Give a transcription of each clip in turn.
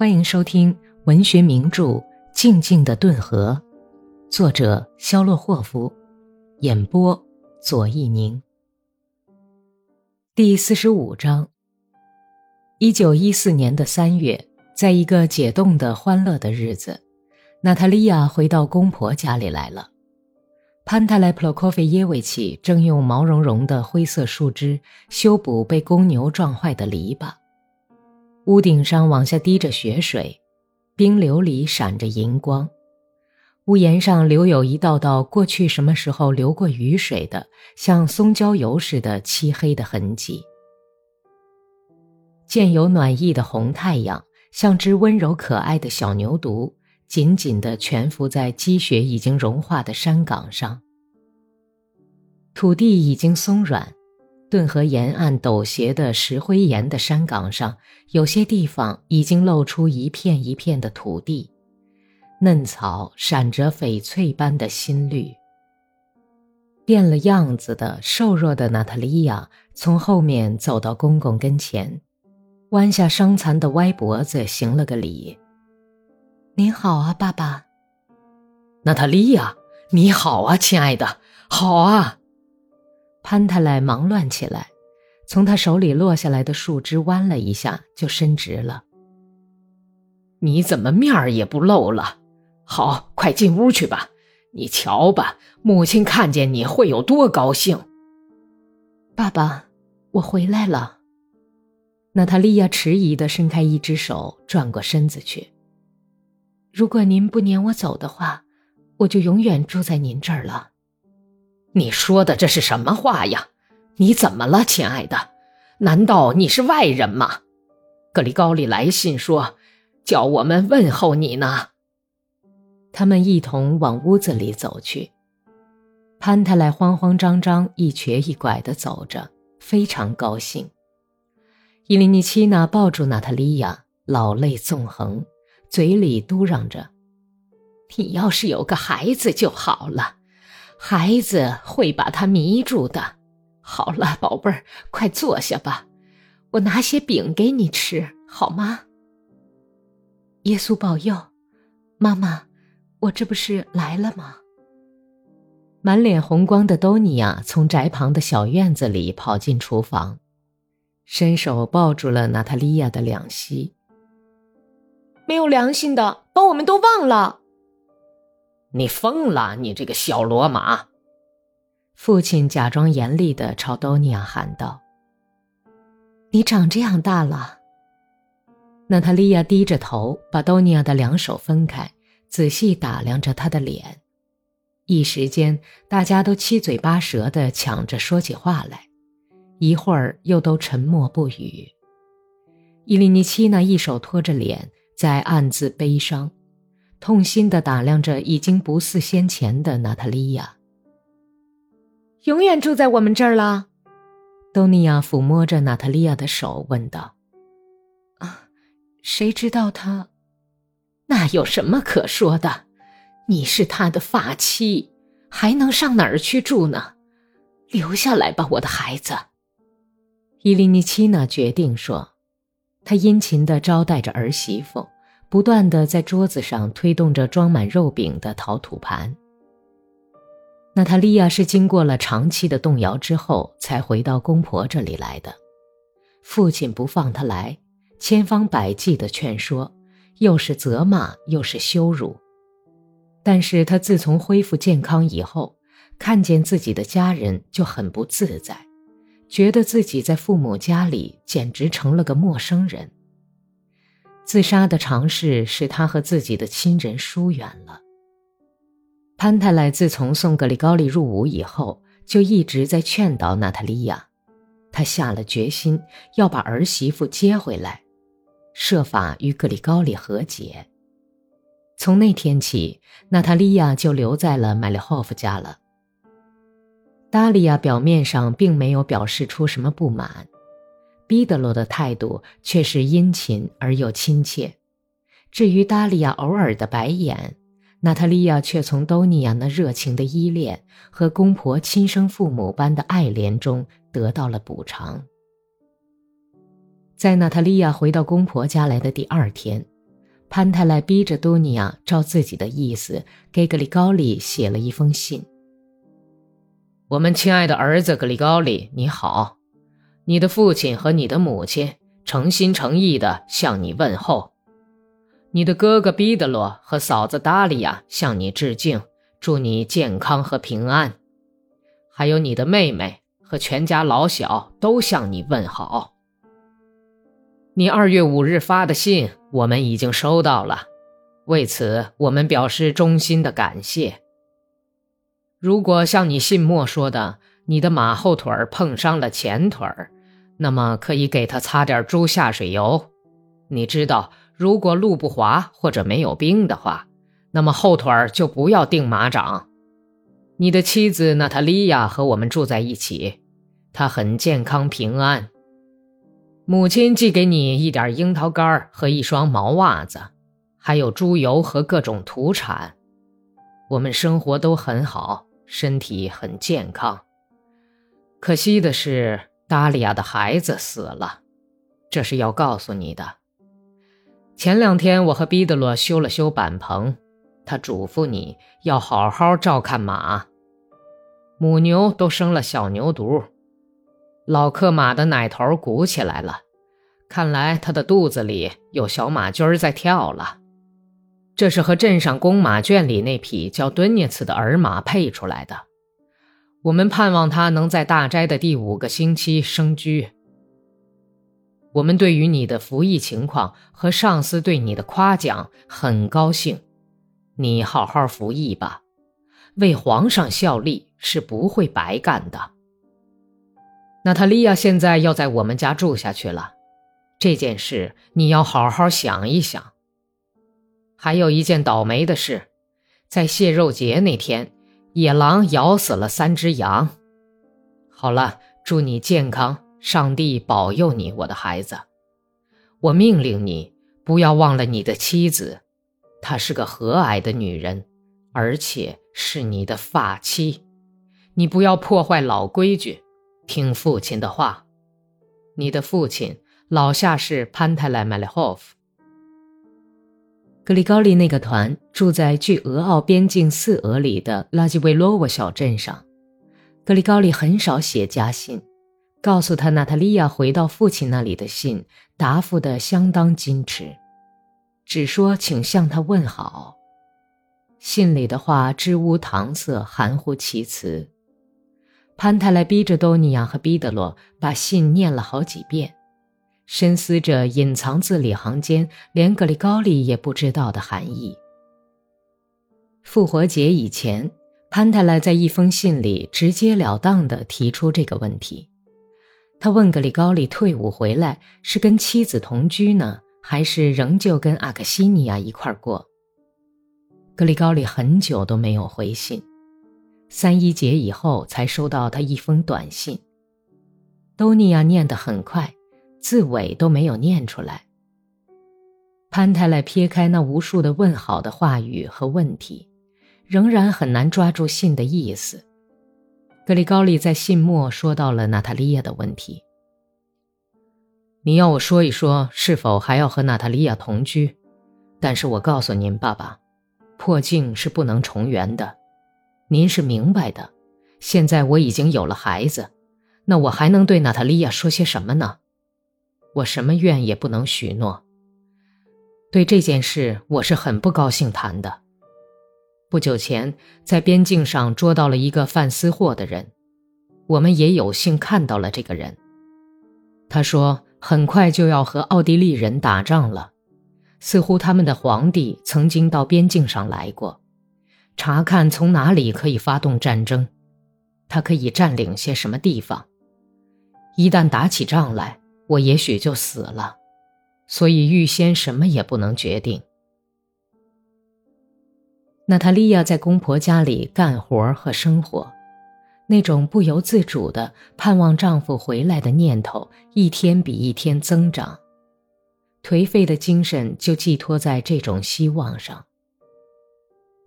欢迎收听文学名著《静静的顿河》，作者肖洛霍夫，演播左一宁。第四十五章。一九一四年的三月，在一个解冻的欢乐的日子，娜塔莉亚回到公婆家里来了。潘泰莱普洛科菲耶维奇正用毛茸茸的灰色树枝修补被公牛撞坏的篱笆。屋顶上往下滴着雪水，冰流里闪着银光，屋檐上留有一道道过去什么时候流过雨水的，像松焦油似的漆黑的痕迹。见有暖意的红太阳，像只温柔可爱的小牛犊，紧紧地蜷伏在积雪已经融化的山岗上。土地已经松软。顿河沿岸陡斜的石灰岩的山岗上，有些地方已经露出一片一片的土地，嫩草闪着翡翠般的新绿。变了样子的瘦弱的娜塔莉亚从后面走到公公跟前，弯下伤残的歪脖子，行了个礼：“您好啊，爸爸。”“娜塔莉亚，你好啊，亲爱的，好啊。”潘太来忙乱起来，从他手里落下来的树枝弯了一下，就伸直了。你怎么面儿也不露了？好，快进屋去吧。你瞧吧，母亲看见你会有多高兴。爸爸，我回来了。娜塔莉亚迟疑地伸开一只手，转过身子去。如果您不撵我走的话，我就永远住在您这儿了。你说的这是什么话呀？你怎么了，亲爱的？难道你是外人吗？格里高利来信说，叫我们问候你呢。他们一同往屋子里走去。潘太来慌慌张张、一瘸一拐地走着，非常高兴。伊琳妮奇娜抱住娜塔莉亚，老泪纵横，嘴里嘟囔着：“你要是有个孩子就好了。”孩子会把他迷住的。好了，宝贝儿，快坐下吧，我拿些饼给你吃，好吗？耶稣保佑，妈妈，我这不是来了吗？满脸红光的多尼亚从宅旁的小院子里跑进厨房，伸手抱住了娜塔莉亚的两膝。没有良心的，把我们都忘了。你疯了！你这个小罗马！父亲假装严厉的朝多尼亚喊道：“你长这样大了。”娜塔莉亚低着头，把多尼亚的两手分开，仔细打量着他的脸。一时间，大家都七嘴八舌的抢着说起话来，一会儿又都沉默不语。伊利尼奇娜一手托着脸，在暗自悲伤。痛心地打量着已经不似先前的娜塔莉亚。永远住在我们这儿了，多尼亚抚摸着娜塔莉亚的手问道：“啊，谁知道他？那有什么可说的？你是他的发妻，还能上哪儿去住呢？留下来吧，我的孩子。”伊利尼奇娜决定说，她殷勤地招待着儿媳妇。不断的在桌子上推动着装满肉饼的陶土盘。娜塔莉亚是经过了长期的动摇之后，才回到公婆这里来的。父亲不放她来，千方百计的劝说，又是责骂又是羞辱。但是她自从恢复健康以后，看见自己的家人就很不自在，觉得自己在父母家里简直成了个陌生人。自杀的尝试使他和自己的亲人疏远了。潘太莱自从送格里高利入伍以后，就一直在劝导娜塔莉亚，他下了决心要把儿媳妇接回来，设法与格里高利和解。从那天起，娜塔莉亚就留在了麦利霍夫家了。达利亚表面上并没有表示出什么不满。毕德罗的态度却是殷勤而又亲切。至于达利亚偶尔的白眼，娜塔莉亚却从多尼亚那热情的依恋和公婆亲生父母般的爱怜中得到了补偿。在娜塔莉亚回到公婆家来的第二天，潘泰莱逼着多尼亚照自己的意思给格里高利写了一封信。我们亲爱的儿子格里高利，你好，你的父亲和你的母亲诚心诚意地向你问候。你的哥哥彼得罗和嫂子达利亚向你致敬，祝你健康和平安。还有你的妹妹和全家老小都向你问好。你二月五日发的信，我们已经收到了，为此我们表示衷心的感谢。如果像你信末说的，你的马后腿碰伤了前腿儿，那么可以给他擦点猪下水油。你知道。如果路不滑或者没有冰的话，那么后腿儿就不要钉马掌。你的妻子娜塔莉亚和我们住在一起，她很健康平安。母亲寄给你一点樱桃干和一双毛袜子，还有猪油和各种土产。我们生活都很好，身体很健康。可惜的是，达利亚的孩子死了，这是要告诉你的。前两天，我和毕德罗修了修板棚，他嘱咐你要好好照看马。母牛都生了小牛犊，老克马的奶头鼓起来了，看来他的肚子里有小马驹在跳了。这是和镇上公马圈里那匹叫敦涅茨的儿马配出来的。我们盼望他能在大斋的第五个星期生居。我们对于你的服役情况和上司对你的夸奖很高兴，你好好服役吧，为皇上效力是不会白干的。娜塔莉亚现在要在我们家住下去了，这件事你要好好想一想。还有一件倒霉的事，在蟹肉节那天，野狼咬死了三只羊。好了，祝你健康。上帝保佑你，我的孩子。我命令你不要忘了你的妻子，她是个和蔼的女人，而且是你的发妻。你不要破坏老规矩，听父亲的话。你的父亲老下士潘泰莱麦利霍夫。格里高利那个团住在距俄奥边境四俄里的拉基维罗沃小镇上。格里高利很少写家信。告诉他，娜塔莉亚回到父亲那里的信答复的相当矜持，只说请向他问好。信里的话支吾搪塞，含糊其辞。潘泰莱逼着多尼亚和彼得罗把信念了好几遍，深思着隐藏字里行间连格里高利也不知道的含义。复活节以前，潘泰莱在一封信里直截了当地提出这个问题。他问格里高利退伍回来是跟妻子同居呢，还是仍旧跟阿克西尼亚一块过？格里高利很久都没有回信，三一节以后才收到他一封短信。多尼亚念得很快，字尾都没有念出来。潘泰莱撇开那无数的问好的话语和问题，仍然很难抓住信的意思。格里高利在信末说到了娜塔莉亚的问题。你要我说一说是否还要和娜塔莉亚同居，但是我告诉您，爸爸，破镜是不能重圆的，您是明白的。现在我已经有了孩子，那我还能对娜塔莉亚说些什么呢？我什么愿也不能许诺。对这件事，我是很不高兴谈的。不久前，在边境上捉到了一个贩私货的人，我们也有幸看到了这个人。他说，很快就要和奥地利人打仗了，似乎他们的皇帝曾经到边境上来过，查看从哪里可以发动战争，他可以占领些什么地方。一旦打起仗来，我也许就死了，所以预先什么也不能决定。娜塔莉亚在公婆家里干活和生活，那种不由自主的盼望丈夫回来的念头一天比一天增长，颓废的精神就寄托在这种希望上。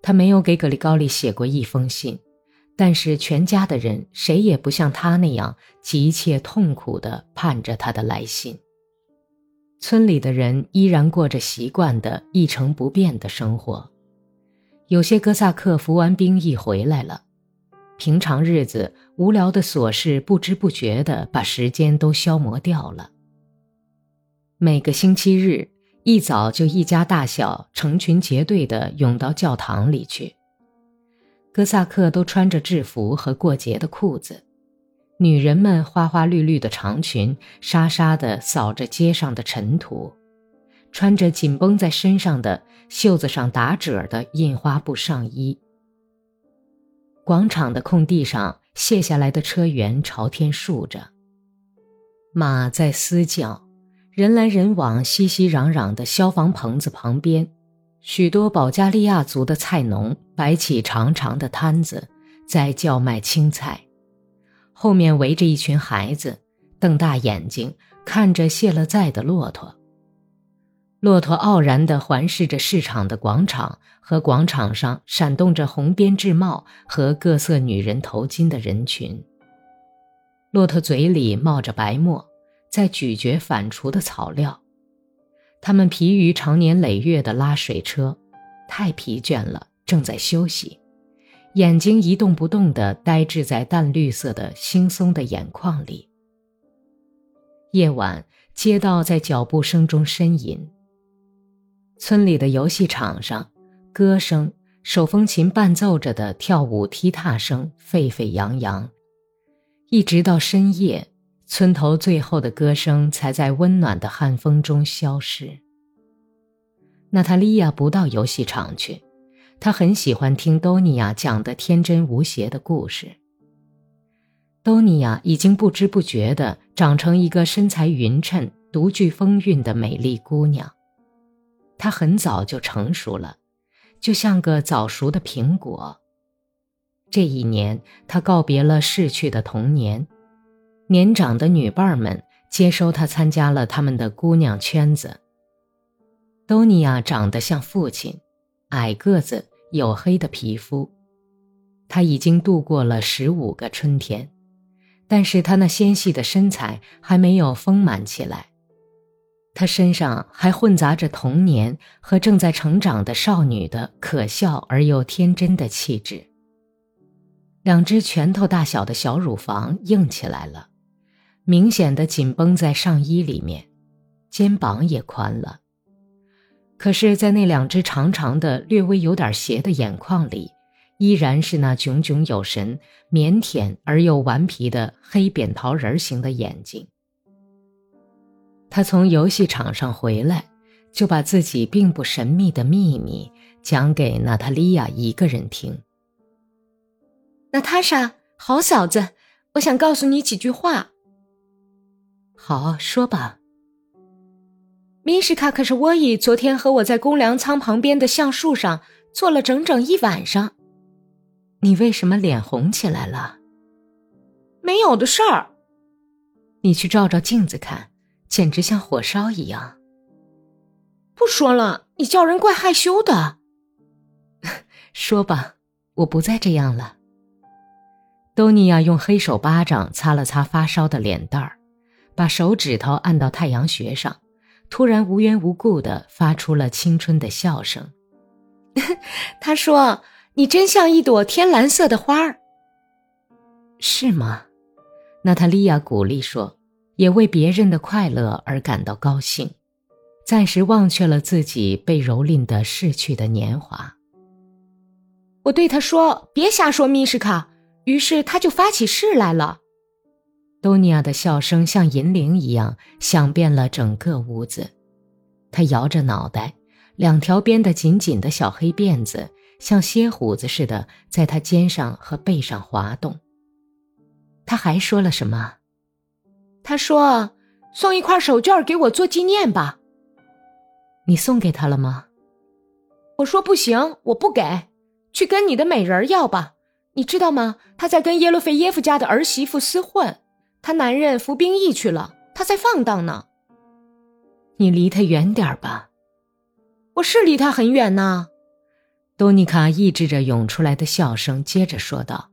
她没有给格里高利写过一封信，但是全家的人谁也不像他那样急切痛苦地盼着他的来信。村里的人依然过着习惯的一成不变的生活。有些哥萨克服完兵役回来了，平常日子无聊的琐事不知不觉的把时间都消磨掉了。每个星期日一早就一家大小成群结队的涌到教堂里去。哥萨克都穿着制服和过节的裤子。女人们花花绿绿的长裙，沙沙地扫着街上的尘土，穿着紧绷在身上的、袖子上打褶的印花布上衣。广场的空地上，卸下来的车辕朝天竖着，马在嘶叫，人来人往，熙熙攘攘的消防棚子旁边，许多保加利亚族的菜农摆起长长的摊子，在叫卖青菜。后面围着一群孩子，瞪大眼睛看着卸了载的骆驼。骆驼傲然地环视着市场的广场和广场上闪动着红编制帽和各色女人头巾的人群。骆驼嘴里冒着白沫，在咀嚼反刍的草料。他们疲于长年累月的拉水车，太疲倦了，正在休息。眼睛一动不动地呆滞在淡绿色的惺忪的眼眶里。夜晚，街道在脚步声中呻吟。村里的游戏场上，歌声、手风琴伴奏着的跳舞踢踏声沸沸扬扬，一直到深夜，村头最后的歌声才在温暖的寒风中消失。娜塔莉亚不到游戏场去。她很喜欢听多尼亚讲的天真无邪的故事。多尼亚已经不知不觉地长成一个身材匀称、独具风韵的美丽姑娘。她很早就成熟了，就像个早熟的苹果。这一年，她告别了逝去的童年，年长的女伴们接收她参加了他们的姑娘圈子。多尼亚长得像父亲，矮个子。黝黑的皮肤，他已经度过了十五个春天，但是他那纤细的身材还没有丰满起来，他身上还混杂着童年和正在成长的少女的可笑而又天真的气质。两只拳头大小的小乳房硬起来了，明显的紧绷在上衣里面，肩膀也宽了。可是，在那两只长长的、略微有点斜的眼眶里，依然是那炯炯有神、腼腆而又顽皮的黑扁桃仁型的眼睛。他从游戏场上回来，就把自己并不神秘的秘密讲给娜塔莉亚一个人听。娜塔莎，好嫂子，我想告诉你几句话。好，说吧。米什卡可是沃伊昨天和我在公粮仓旁边的橡树上坐了整整一晚上。你为什么脸红起来了？没有的事儿。你去照照镜子看，简直像火烧一样。不说了，你叫人怪害羞的。说吧，我不再这样了。多尼亚用黑手巴掌擦了擦发烧的脸蛋儿，把手指头按到太阳穴上。突然无缘无故的发出了青春的笑声。他说：“你真像一朵天蓝色的花儿。”是吗？娜塔莉亚鼓励说，也为别人的快乐而感到高兴，暂时忘却了自己被蹂躏的逝去的年华。我对他说：“别瞎说，米什卡。”于是他就发起誓来了。多尼亚的笑声像银铃一样响遍了整个屋子，她摇着脑袋，两条编得紧紧的小黑辫子像蝎虎子似的在她肩上和背上滑动。他还说了什么？他说：“送一块手绢给我做纪念吧。”你送给他了吗？我说不行，我不给，去跟你的美人要吧。你知道吗？他在跟耶洛菲耶夫家的儿媳妇厮混。他男人服兵役去了，他在放荡呢。你离他远点吧。我是离他很远呢。多妮卡抑制着涌出来的笑声，接着说道：“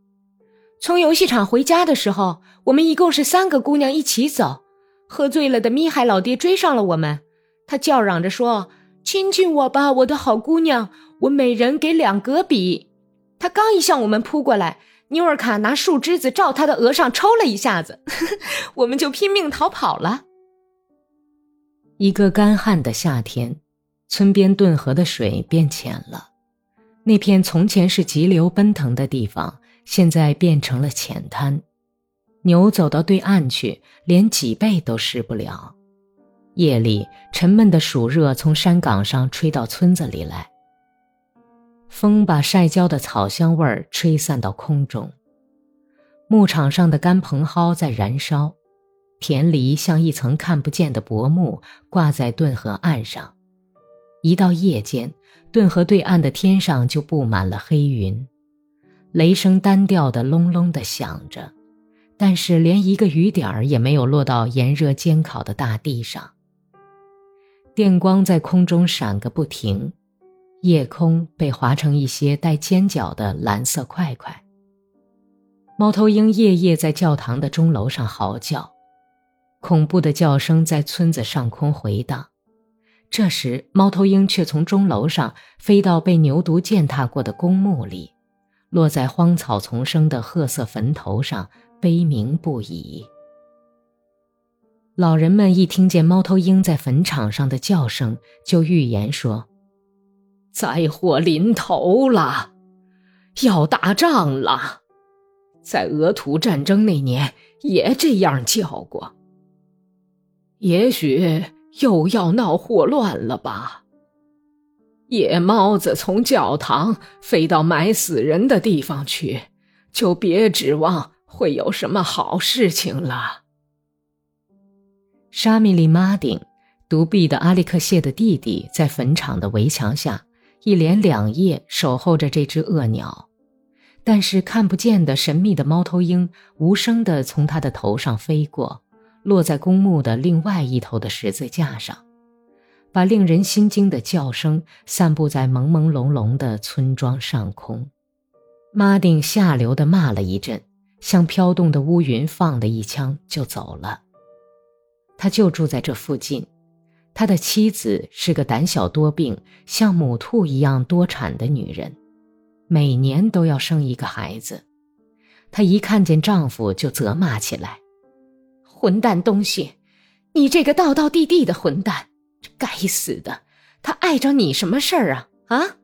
从游戏场回家的时候，我们一共是三个姑娘一起走。喝醉了的咪海老爹追上了我们，他叫嚷着说：“亲亲我吧，我的好姑娘，我每人给两格比。”他刚一向我们扑过来，妞尔卡拿树枝子照他的额上抽了一下子，我们就拼命逃跑了。一个干旱的夏天，村边顿河的水变浅了，那片从前是急流奔腾的地方，现在变成了浅滩。牛走到对岸去，连脊背都湿不了。夜里，沉闷的暑热从山岗上吹到村子里来。风把晒焦的草香味儿吹散到空中。牧场上的干蓬蒿在燃烧，田梨像一层看不见的薄幕挂在顿河岸上。一到夜间，顿河对岸的天上就布满了黑云，雷声单调的隆隆的响着，但是连一个雨点儿也没有落到炎热煎烤的大地上。电光在空中闪个不停，夜空被划成一些带尖角的蓝色块块。猫头鹰夜夜在教堂的钟楼上嚎叫，恐怖的叫声在村子上空回荡。这时，猫头鹰却从钟楼上飞到被牛犊践踏过的公墓里，落在荒草丛生的褐色坟头上，悲鸣不已。老人们一听见猫头鹰在坟场上的叫声，就预言说：“灾祸临头了，要打仗了。在俄土战争那年也这样叫过。也许又要闹霍乱了吧？野猫子从教堂飞到埋死人的地方去，就别指望会有什么好事情了。”沙米利马丁，独臂的阿利克谢的弟弟，在坟场的围墙下一连两夜守候着这只恶鸟，但是看不见的神秘的猫头鹰无声地从他的头上飞过，落在公墓的另外一头的十字架上，把令人心惊的叫声散布在朦朦胧胧的村庄上空。马丁下流地骂了一阵，向飘动的乌云放了一枪，就走了。他就住在这附近，他的妻子是个胆小多病、像母兔一样多产的女人，每年都要生一个孩子。她一看见丈夫就责骂起来：“混蛋东西，你这个道道地地的混蛋！这该死的，他碍着你什么事儿啊？啊！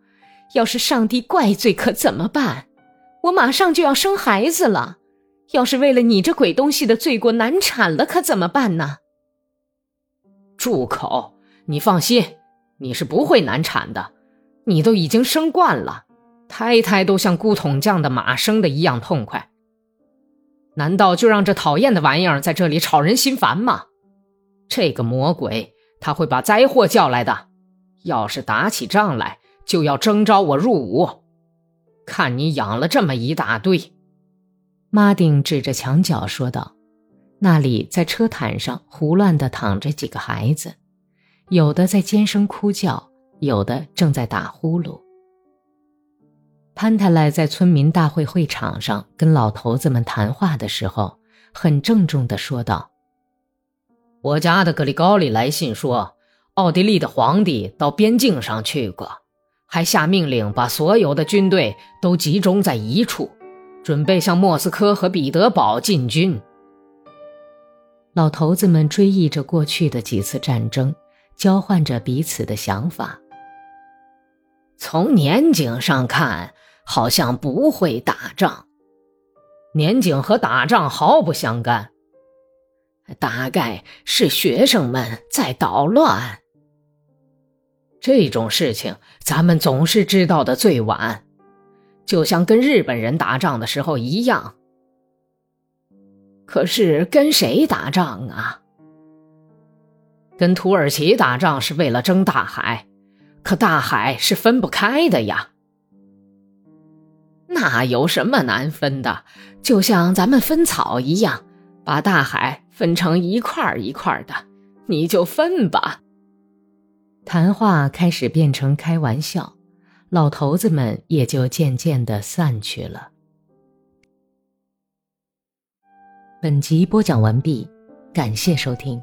要是上帝怪罪可怎么办？我马上就要生孩子了，要是为了你这鬼东西的罪过难产了可怎么办呢？”住口！你放心，你是不会难产的，你都已经生惯了，胎胎都像咕桶匠的马生的一样痛快。难道就让这讨厌的玩意儿在这里吵人心烦吗？这个魔鬼他会把灾祸叫来的，要是打起仗来，就要征召我入伍。看你养了这么一大堆，马丁指着墙角说道。那里在车毯上胡乱地躺着几个孩子，有的在尖声哭叫，有的正在打呼噜。潘太来在村民大会会场上跟老头子们谈话的时候，很郑重地说道：“我家的格里高利来信说，奥地利的皇帝到边境上去过，还下命令把所有的军队都集中在一处，准备向莫斯科和彼得堡进军。”老头子们追忆着过去的几次战争，交换着彼此的想法。从年景上看，好像不会打仗。年景和打仗毫不相干，大概是学生们在捣乱。这种事情咱们总是知道的最晚，就像跟日本人打仗的时候一样。可是跟谁打仗啊？跟土耳其打仗是为了争大海，可大海是分不开的呀。那有什么难分的？就像咱们分草一样，把大海分成一块一块的，你就分吧。谈话开始变成开玩笑，老头子们也就渐渐的散去了。本集播讲完毕，感谢收听。